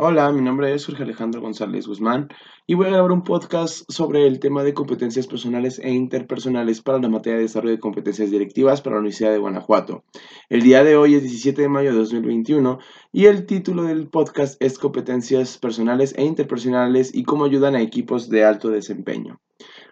Hola, mi nombre es Jorge Alejandro González Guzmán y voy a grabar un podcast sobre el tema de competencias personales e interpersonales para la materia de desarrollo de competencias directivas para la Universidad de Guanajuato. El día de hoy es 17 de mayo de 2021 y el título del podcast es Competencias personales e interpersonales y cómo ayudan a equipos de alto desempeño.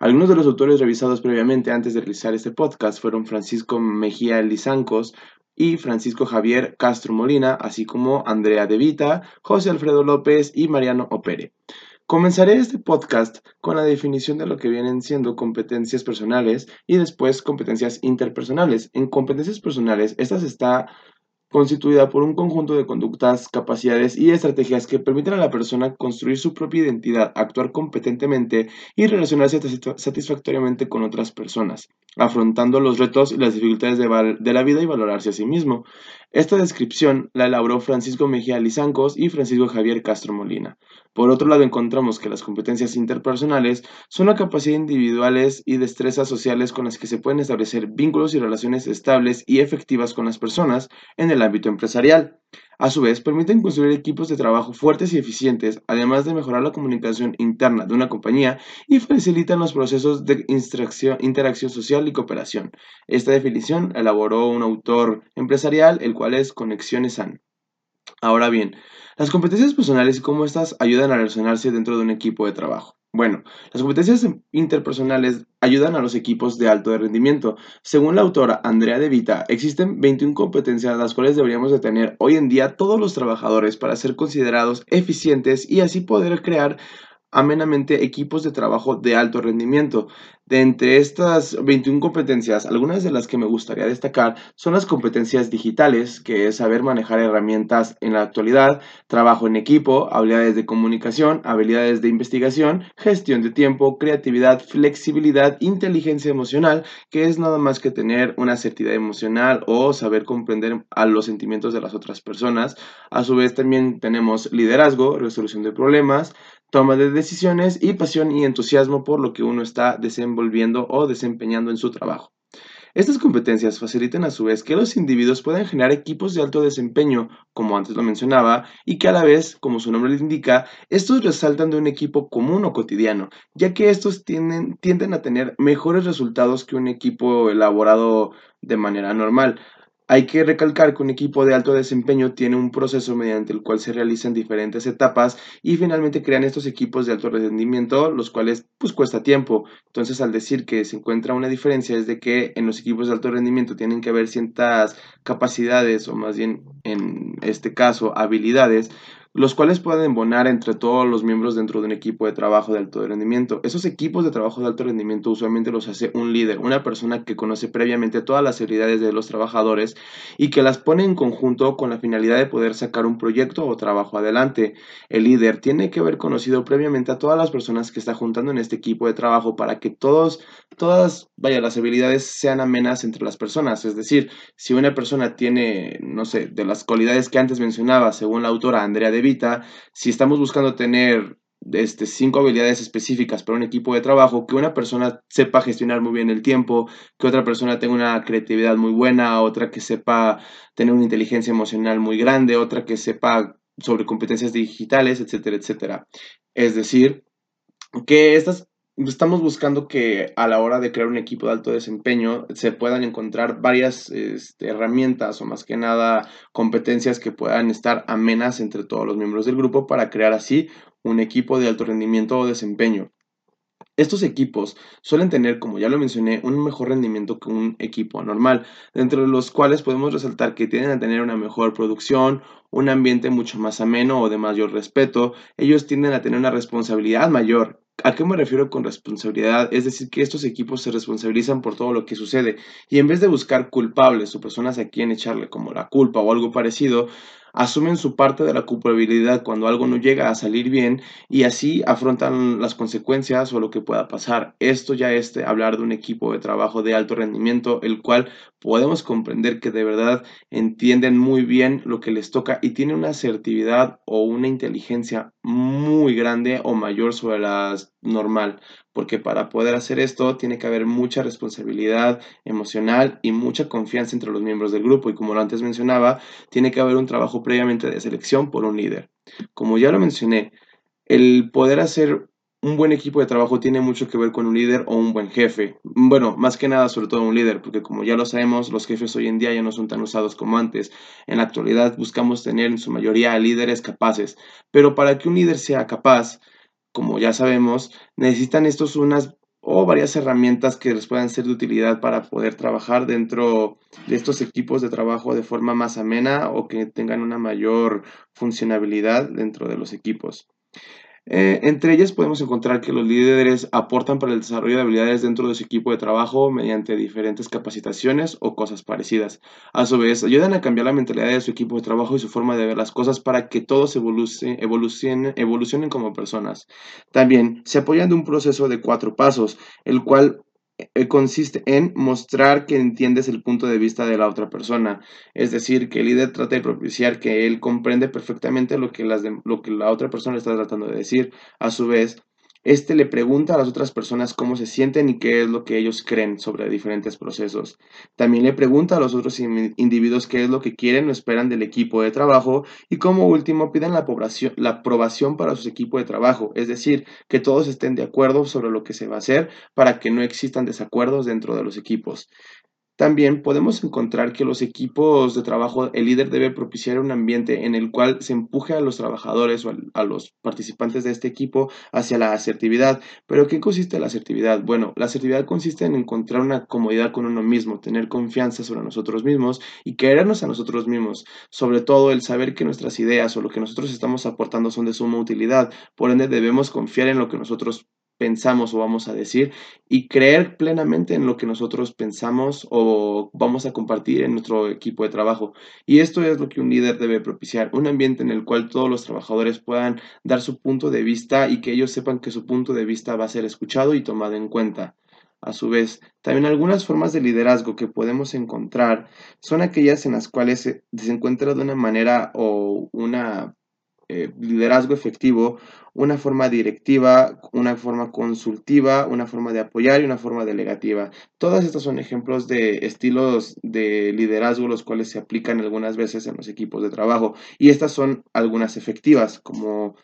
Algunos de los autores revisados previamente antes de realizar este podcast fueron Francisco Mejía Lizancos, y Francisco Javier Castro Molina, así como Andrea De Vita, José Alfredo López y Mariano Opere. Comenzaré este podcast con la definición de lo que vienen siendo competencias personales y después competencias interpersonales. En competencias personales, estas está constituida por un conjunto de conductas, capacidades y estrategias que permiten a la persona construir su propia identidad, actuar competentemente y relacionarse satisfactoriamente con otras personas, afrontando los retos y las dificultades de, la vida y valorarse a sí mismo. Esta descripción la elaboró Francisco Mejía Lizancos y Francisco Javier Castro Molina. Por otro lado, encontramos que las competencias interpersonales son la capacidad individuales y destrezas sociales con las que se pueden establecer vínculos y relaciones estables y efectivas con las personas en el ámbito empresarial. A su vez, permiten construir equipos de trabajo fuertes y eficientes, además de mejorar la comunicación interna de una compañía y facilitan los procesos de interacción social y cooperación. Esta definición elaboró un autor empresarial, el cual es Conexiones SAN. Ahora bien, las competencias personales y cómo estas ayudan a relacionarse dentro de un equipo de trabajo. Bueno, las competencias interpersonales ayudan a los equipos de alto rendimiento. Según la autora Andrea De Vita, existen 21 competencias las cuales deberíamos de tener hoy en día todos los trabajadores para ser considerados eficientes y así poder crear amenamente equipos de trabajo de alto rendimiento. De entre estas 21 competencias, algunas de las que me gustaría destacar son las competencias digitales, que es saber manejar herramientas en la actualidad, trabajo en equipo, habilidades de comunicación, habilidades de investigación, gestión de tiempo, creatividad, flexibilidad, inteligencia emocional, que es nada más que tener una certidumbre emocional o saber comprender a los sentimientos de las otras personas. A su vez también tenemos liderazgo, resolución de problemas, toma de decisiones y pasión y entusiasmo por lo que uno está desenvolviendo o desempeñando en su trabajo. Estas competencias facilitan a su vez que los individuos puedan generar equipos de alto desempeño, como antes lo mencionaba, y que a la vez, como su nombre le indica, estos resaltan de un equipo común o cotidiano, ya que estos tienden a tener mejores resultados que un equipo elaborado de manera normal. Hay que recalcar que un equipo de alto desempeño tiene un proceso mediante el cual se realizan diferentes etapas y finalmente crean estos equipos de alto rendimiento, los cuales pues cuesta tiempo. Entonces al decir que se encuentra una diferencia es de que en los equipos de alto rendimiento tienen que haber ciertas capacidades o más bien en este caso habilidades los cuales pueden embonar entre todos los miembros dentro de un equipo de trabajo de alto rendimiento. Esos equipos de trabajo de alto rendimiento usualmente los hace un líder, una persona que conoce previamente todas las habilidades de los trabajadores y que las pone en conjunto con la finalidad de poder sacar un proyecto o trabajo adelante. El líder tiene que haber conocido previamente a todas las personas que está juntando en este equipo de trabajo para que todos, todas, vaya, las habilidades sean amenas entre las personas. Es decir, si una persona tiene, no sé, de las cualidades que antes mencionaba, según la autora Andrea de si estamos buscando tener este, cinco habilidades específicas para un equipo de trabajo, que una persona sepa gestionar muy bien el tiempo, que otra persona tenga una creatividad muy buena, otra que sepa tener una inteligencia emocional muy grande, otra que sepa sobre competencias digitales, etcétera, etcétera. Es decir, que estas estamos buscando que a la hora de crear un equipo de alto desempeño se puedan encontrar varias este, herramientas o más que nada competencias que puedan estar amenas entre todos los miembros del grupo para crear así un equipo de alto rendimiento o desempeño. Estos equipos suelen tener, como ya lo mencioné, un mejor rendimiento que un equipo normal, dentro de los cuales podemos resaltar que tienden a tener una mejor producción, un ambiente mucho más ameno o de mayor respeto, ellos tienden a tener una responsabilidad mayor ¿A qué me refiero con responsabilidad? Es decir, que estos equipos se responsabilizan por todo lo que sucede y en vez de buscar culpables o personas a quien echarle como la culpa o algo parecido, asumen su parte de la culpabilidad cuando algo no llega a salir bien y así afrontan las consecuencias o lo que pueda pasar. Esto ya es hablar de un equipo de trabajo de alto rendimiento, el cual podemos comprender que de verdad entienden muy bien lo que les toca y tienen una asertividad o una inteligencia muy grande o mayor sobre las normal, porque para poder hacer esto tiene que haber mucha responsabilidad emocional y mucha confianza entre los miembros del grupo y como lo antes mencionaba, tiene que haber un trabajo previamente de selección por un líder. Como ya lo mencioné, el poder hacer un buen equipo de trabajo tiene mucho que ver con un líder o un buen jefe. Bueno, más que nada, sobre todo un líder, porque como ya lo sabemos, los jefes hoy en día ya no son tan usados como antes. En la actualidad buscamos tener en su mayoría líderes capaces, pero para que un líder sea capaz, como ya sabemos, necesitan estos unas o varias herramientas que les puedan ser de utilidad para poder trabajar dentro de estos equipos de trabajo de forma más amena o que tengan una mayor funcionabilidad dentro de los equipos. Eh, entre ellas podemos encontrar que los líderes aportan para el desarrollo de habilidades dentro de su equipo de trabajo mediante diferentes capacitaciones o cosas parecidas. A su vez, ayudan a cambiar la mentalidad de su equipo de trabajo y su forma de ver las cosas para que todos evolucionen, como personas. También se apoyan de un proceso de cuatro pasos, el cual consiste en mostrar que entiendes el punto de vista de la otra persona. Es decir, que el líder trata de propiciar que él comprende perfectamente lo que, la otra persona está tratando de decir. A su vez, este le pregunta a las otras personas cómo se sienten y qué es lo que ellos creen sobre diferentes procesos. También le pregunta a los otros individuos qué es lo que quieren o esperan del equipo de trabajo y como último piden la, la aprobación para su equipo de trabajo, es decir, que todos estén de acuerdo sobre lo que se va a hacer para que no existan desacuerdos dentro de los equipos. También podemos encontrar que los equipos de trabajo, el líder debe propiciar un ambiente en el cual se empuje a los trabajadores o a los participantes de este equipo hacia la asertividad. ¿Pero qué consiste la asertividad? Bueno, la asertividad consiste en encontrar una comodidad con uno mismo, tener confianza sobre nosotros mismos y querernos a nosotros mismos. Sobre todo el saber que nuestras ideas o lo que nosotros estamos aportando son de suma utilidad. Por ende, debemos confiar en lo que nosotros pensamos o vamos a decir y creer plenamente en lo que nosotros pensamos o vamos a compartir en nuestro equipo de trabajo. Y esto es lo que un líder debe propiciar, un ambiente en el cual todos los trabajadores puedan dar su punto de vista y que ellos sepan que su punto de vista va a ser escuchado y tomado en cuenta. A su vez, también algunas formas de liderazgo que podemos encontrar son aquellas en las cuales se, encuentra de una manera o una eh, liderazgo efectivo, una forma directiva, una forma consultiva, una forma de apoyar y una forma delegativa. Todas estas son ejemplos de estilos de liderazgo los cuales se aplican algunas veces en los equipos de trabajo y estas son algunas efectivas como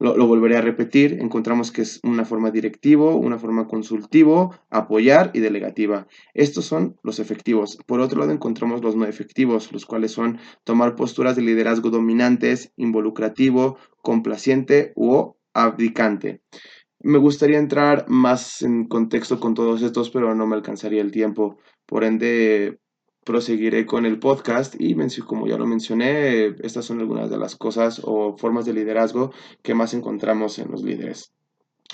lo, volveré a repetir, encontramos que es una forma directivo, una forma consultivo, apoyar y delegativa. Estos son los efectivos. Por otro lado, encontramos los no efectivos, los cuales son tomar posturas de liderazgo dominantes, involucrativo, complaciente o abdicante. Me gustaría entrar más en contexto con todos estos, pero no me alcanzaría el tiempo. Por ende, proseguiré con el podcast y como ya lo mencioné, estas son algunas de las cosas o formas de liderazgo que más encontramos en los líderes.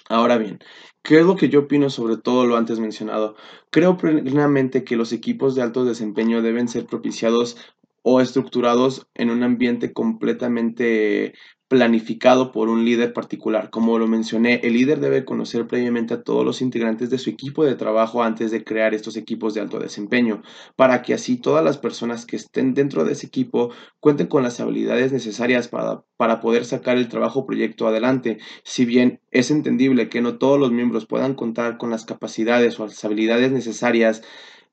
Ahora bien, ¿qué es lo que yo opino sobre todo lo antes mencionado? Creo plenamente que los equipos de alto desempeño deben ser propiciados o estructurados en un ambiente completamente planificado por un líder particular. Como lo mencioné, el líder debe conocer previamente a todos los integrantes de su equipo de trabajo antes de crear estos equipos de alto desempeño, para que así todas las personas que estén dentro de ese equipo cuenten con las habilidades necesarias para, para poder sacar el trabajo proyecto adelante. Si bien es entendible que no todos los miembros puedan contar con las capacidades o las habilidades necesarias,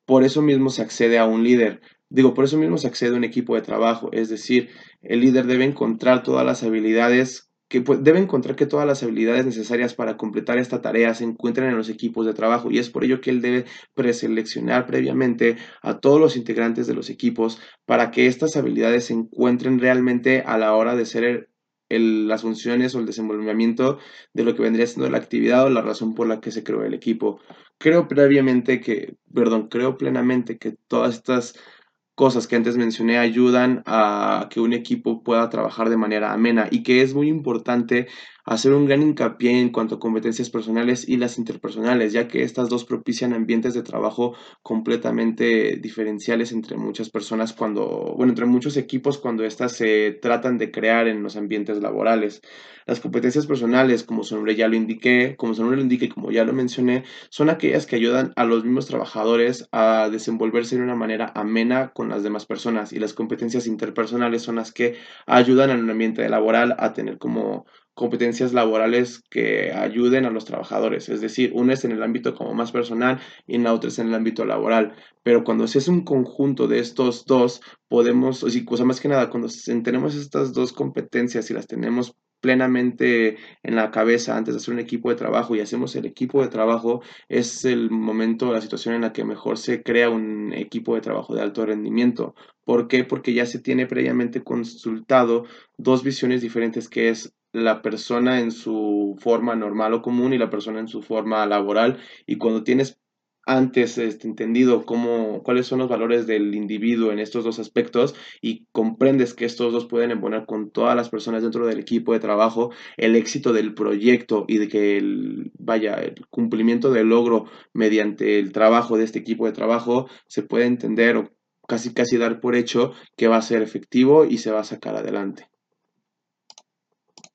por eso mismo se accede a un líder. Digo, por eso mismo se accede a un equipo de trabajo, es decir, el líder debe encontrar todas las habilidades que debe encontrar que todas las habilidades necesarias para completar esta tarea se encuentran en los equipos de trabajo y es por ello que él debe preseleccionar previamente a todos los integrantes de los equipos para que estas habilidades se encuentren realmente a la hora de ser las funciones o el desenvolvimiento de lo que vendría siendo la actividad o la razón por la que se creó el equipo. Creo previamente que, perdón, creo plenamente que todas estas cosas que antes mencioné ayudan a que un equipo pueda trabajar de manera amena y que es muy importante hacer un gran hincapié en cuanto a competencias personales y las interpersonales, ya que estas dos propician ambientes de trabajo completamente diferenciales entre muchas personas cuando, bueno, entre muchos equipos cuando éstas se tratan de crear en los ambientes laborales. Las competencias personales, como su nombre ya lo indiqué, como su nombre lo indique, como ya lo mencioné, son aquellas que ayudan a los mismos trabajadores a desenvolverse de una manera amena con las demás personas y las competencias interpersonales son las que ayudan al ambiente laboral a tener como competencias laborales que ayuden a los trabajadores. Es decir, una es en el ámbito como más personal y la otra es en el ámbito laboral. Pero cuando se es un conjunto de estos dos, podemos, o sea, más que nada, cuando tenemos estas dos competencias y las tenemos plenamente en la cabeza antes de hacer un equipo de trabajo y hacemos el equipo de trabajo, es el momento, la situación en la que mejor se crea un equipo de trabajo de alto rendimiento. ¿Por qué? Porque ya se tiene previamente consultado dos visiones diferentes, que es la persona en su forma normal o común y la persona en su forma laboral. Y cuando tienes antes este, entendido cómo, cuáles son los valores del individuo en estos dos aspectos y comprendes que estos dos pueden embonar con todas las personas dentro del equipo de trabajo el éxito del proyecto y de que el, vaya, el cumplimiento del logro mediante el trabajo de este equipo de trabajo se puede entender o casi casi dar por hecho que va a ser efectivo y se va a sacar adelante.